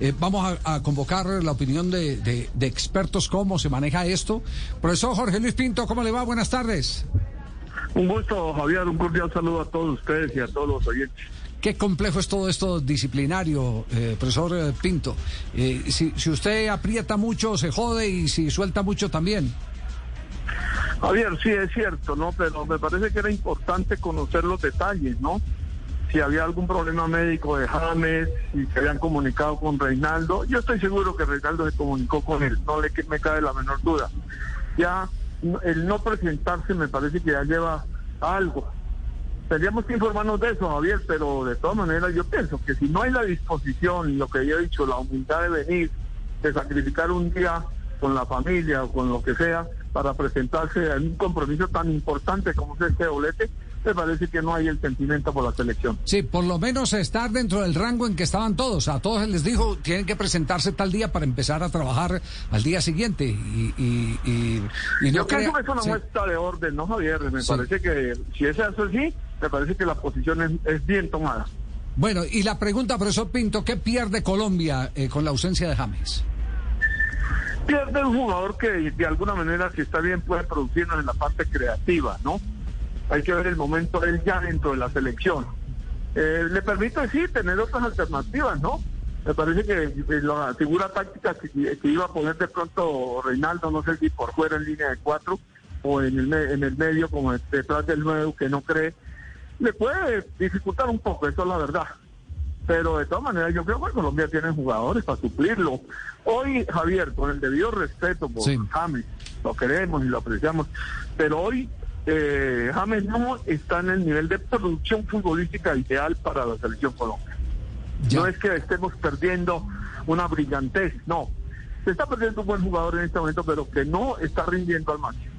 Eh, vamos a, a, convocar la opinión de, de, de, expertos cómo se maneja esto. Profesor Jorge Luis Pinto, ¿cómo le va? Buenas tardes. Un gusto, Javier. Un cordial saludo a todos ustedes y a todos los oyentes. Qué complejo es todo esto disciplinario, eh, profesor Pinto. Eh, si, si, usted aprieta mucho, se jode y si suelta mucho también. Javier, sí es cierto, ¿no? Pero me parece que era importante conocer los detalles, ¿no? Si había algún problema médico de James, si se habían comunicado con Reinaldo. Yo estoy seguro que Reinaldo se comunicó con él, no le me cabe la menor duda. Ya el no presentarse me parece que ya lleva algo. Tendríamos que informarnos de eso, Javier, pero de todas maneras yo pienso que si no hay la disposición, lo que yo he dicho, la humildad de venir, de sacrificar un día con la familia o con lo que sea para presentarse en un compromiso tan importante como es este doblete, me parece que no hay el sentimiento por la selección. Sí, por lo menos estar dentro del rango en que estaban todos. A todos les dijo, tienen que presentarse tal día para empezar a trabajar al día siguiente. Y, y, y, y Yo no creo que es una sí. muestra de orden, ¿no, Javier? Me Sí. parece que si es eso así, me parece que la posición es, es bien tomada. Bueno, y la pregunta, profesor Pinto, ¿qué pierde Colombia eh, con la ausencia de James? pierde un jugador que de alguna manera, si está bien, puede producirnos en la parte creativa, ¿no? Hay que ver el momento de él ya dentro de la selección. Eh, le permite, sí, tener otras alternativas, ¿no? Me parece que eh, la figura táctica que, que iba a poner de pronto Reinaldo, no sé si por fuera en línea de cuatro o en el, me- en el medio como detrás del nuevo que no cree, le puede dificultar un poco, eso es la verdad pero de todas maneras yo creo que Colombia tiene jugadores para suplirlo. Hoy, Javier, con el debido respeto por Sí. James, lo queremos y lo apreciamos, pero hoy eh, James no está en el nivel de producción futbolística ideal para la selección Colombia. Ya. No es que estemos perdiendo una brillantez, no. Se está perdiendo un buen jugador en este momento, pero que no está rindiendo al máximo.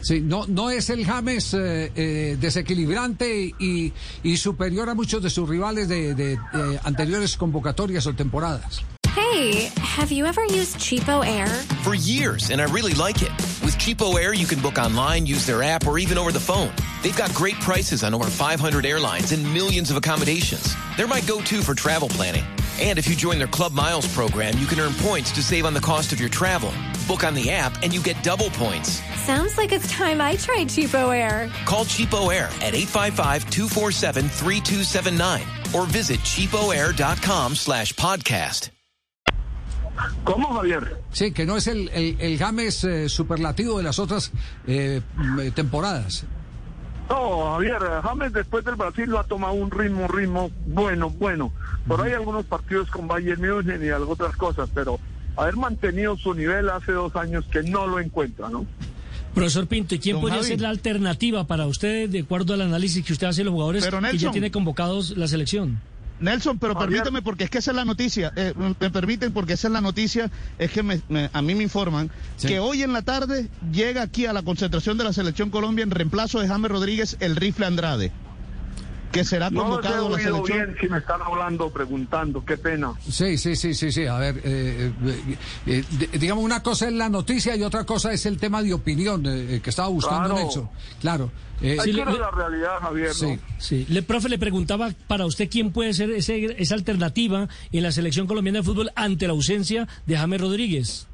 Sí, no, no es el James eh, eh, desequilibrante y, y superior a muchos de sus rivales de, de, eh, anteriores convocatorias o temporadas. Hey, have you ever used Cheapo Air? For years, and I really like it. With Cheapo Air, you can book online, use their app, or even over the phone. They've got great prices on over 500 airlines and millions of accommodations. They're my go-to for travel planning. And if you join their Club Miles program, you can earn points to save on the cost of your travel. Book on the app and you get double points. Sounds like it's time I tried Cheapo Air. Call Cheapo Air at 855-247-3279 or visit cheapoair.com slash podcast. ¿Cómo, Javier? Sí, que no es el, el, el James eh, superlativo de las otras eh, temporadas. No, Javier, James después del Brasil lo ha tomado un ritmo, un ritmo bueno, bueno. Por ahí algunos partidos con Bayern Múnich y otras cosas, pero haber mantenido su nivel hace dos años que no lo encuentra, ¿no? Profesor Pinto, ¿y quién Don podría Javi. ser la alternativa para usted, de acuerdo al análisis que usted hace de los jugadores Pero, que ya tiene convocados la selección? Nelson, pero Javier. permíteme porque es que esa es la noticia. eh, me permiten porque esa es la noticia. Es que me- me- a mí me informan Sí. que hoy en la tarde llega aquí a la concentración de la selección Colombia en reemplazo de James Rodríguez el rifle Andrade, que será No los he convocado a la selección. bien si me están hablando, preguntando, qué pena. Sí, sí, sí, sí, sí. A ver, eh, eh, eh, eh, digamos, una cosa es la noticia y otra cosa es el tema de opinión eh, que estaba buscando Claro. Nelson. Claro. eh, Hay Sí, le- la realidad, Javier, ¿no? sí. Sí. Le, profe, le preguntaba para usted quién puede ser ese- esa alternativa en la selección colombiana de fútbol ante la ausencia de James Rodríguez.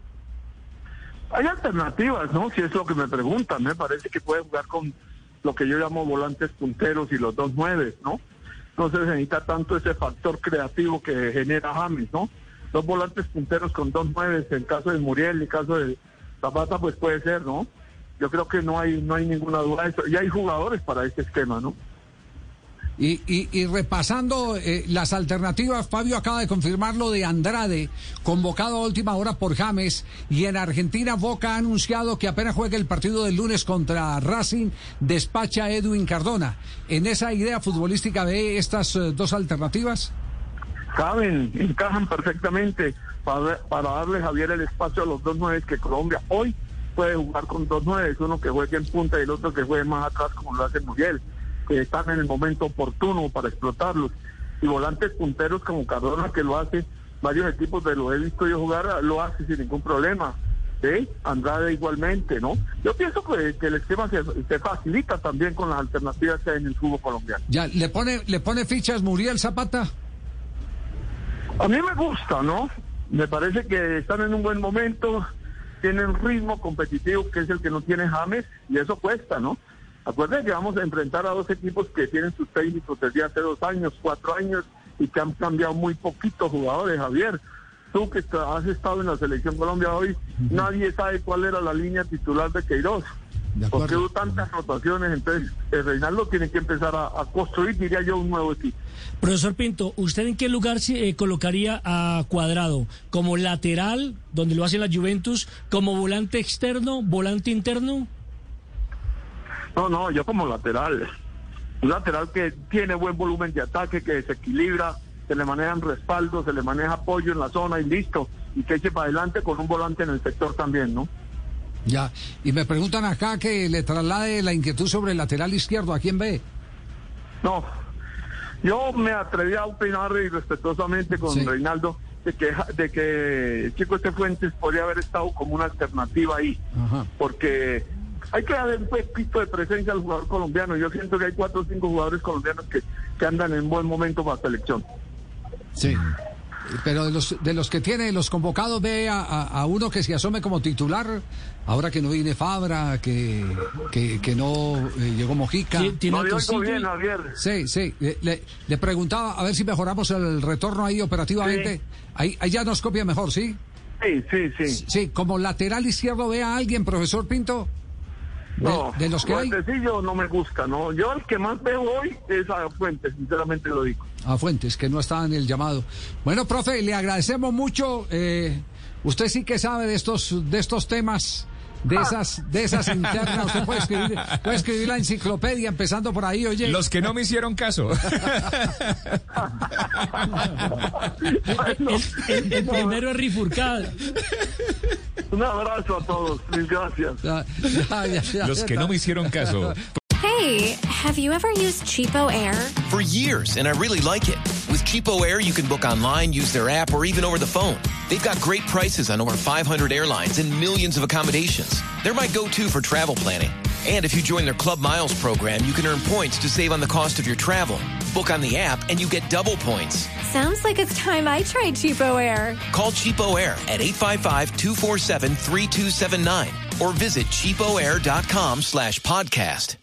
Hay alternativas, ¿no? Si es lo que me preguntan, me parece que puede jugar con lo que yo llamo volantes punteros y los dos nueve, ¿no? No se necesita tanto ese factor creativo que genera James, ¿no? Dos volantes punteros con dos nueve, en caso de Muriel, en caso de Zapata, pues puede ser, ¿no? Yo creo que no hay no hay ninguna duda de eso. Y hay jugadores para este esquema, ¿no? Y, y, y repasando eh, las alternativas, Fabio acaba de confirmar lo de Andrade, convocado a última hora por James, y en Argentina Boca ha anunciado que apenas juegue el partido del lunes contra Racing, despacha Edwin Cardona. ¿En esa idea futbolística ve estas eh, dos alternativas? caben, encajan perfectamente para, para darle Javier el espacio a los dos nueve que Colombia hoy puede jugar con dos nueve, uno que juegue en punta y el otro que juegue más atrás como lo hace Muriel, que están en el momento oportuno para explotarlos. Y volantes punteros como Cardona que lo hace, varios equipos de lo he visto yo jugar, lo hace sin ningún problema. ¿Sí? Andrade igualmente, ¿no? Yo pienso que, que el esquema se, se, facilita también con las alternativas que hay en el fútbol colombiano. Ya, ¿le pone, le pone fichas Muriel Zapata? A mí me gusta, ¿no? Me parece que están en un buen momento, tienen ritmo competitivo que es el que no tiene James y eso cuesta, ¿no? Acuérdense que vamos a enfrentar a dos equipos que tienen sus técnicos desde hace dos años, cuatro años y que han cambiado muy poquitos jugadores, Javier tú que has estado en la selección Colombia hoy, nadie sabe cuál era la línea titular de Queiroz. Porque hubo tantas rotaciones, entonces el Reinaldo tiene que empezar a, a, construir, diría yo, un nuevo equipo. Profesor Pinto, ¿usted en qué lugar eh, colocaría a Cuadrado? ¿Como lateral, donde lo hace la Juventus? ¿Como volante externo, volante interno? No, no, yo como lateral. Un lateral que tiene buen volumen de ataque, que desequilibra, se le manejan respaldos, se le maneja apoyo en la zona y listo. Y que eche para adelante con un volante en el sector también, ¿no? Ya, y me preguntan acá que le traslade la inquietud sobre el lateral izquierdo, ¿a quién ve? No, yo me atreví a opinar respetuosamente con sí. Reinaldo de que, de que el chico este Fuentes podría haber estado como una alternativa ahí, Ajá. porque hay que darle un poquito de presencia al jugador colombiano. Yo siento que hay cuatro o cinco jugadores colombianos que, que andan en buen momento para selección. Sí. Pero de los, de los que tiene los convocados, ve a, a, a, uno que se asome como titular, ahora que no viene Fabra, que, que, que no eh, llegó Mojica. ¿Tiene no, yo bien, Javier. Sí, sí. Le, le, preguntaba a ver si mejoramos el retorno ahí operativamente. Sí. Ahí, ahí ya nos copia mejor, ¿sí? Sí, sí, sí. Sí, como lateral izquierdo ve a alguien, profesor Pinto. De, no, de los que hay. no me gusta, ¿no? Yo el que más veo hoy es a Fuentes, sinceramente lo digo. A Fuentes, que no está en el llamado. Bueno, profe, le agradecemos mucho. Eh, usted sí que sabe de estos, de estos temas. De esas, de esas internas, usted puede escribir, puede escribir la enciclopedia empezando por ahí, oye. Los que no me hicieron caso. el, el, el, primero es Rifurcada. Un abrazo a todos, mil gracias. Los que no me hicieron caso. Hey, have you ever used Cheapo Air? For years, and I really like it. With Cheapo Air, you can book online, use their app, or even over the phone. They've got great prices on over 500 airlines and millions of accommodations. They're my go-to for travel planning. And if you join their Club Miles program, you can earn points to save on the cost of your travel. Book on the app, and you get double points. Sounds like it's time I tried Cheapo Air. Call Cheapo Air at 855-247-3279 or visit cheapoair.com slash podcast.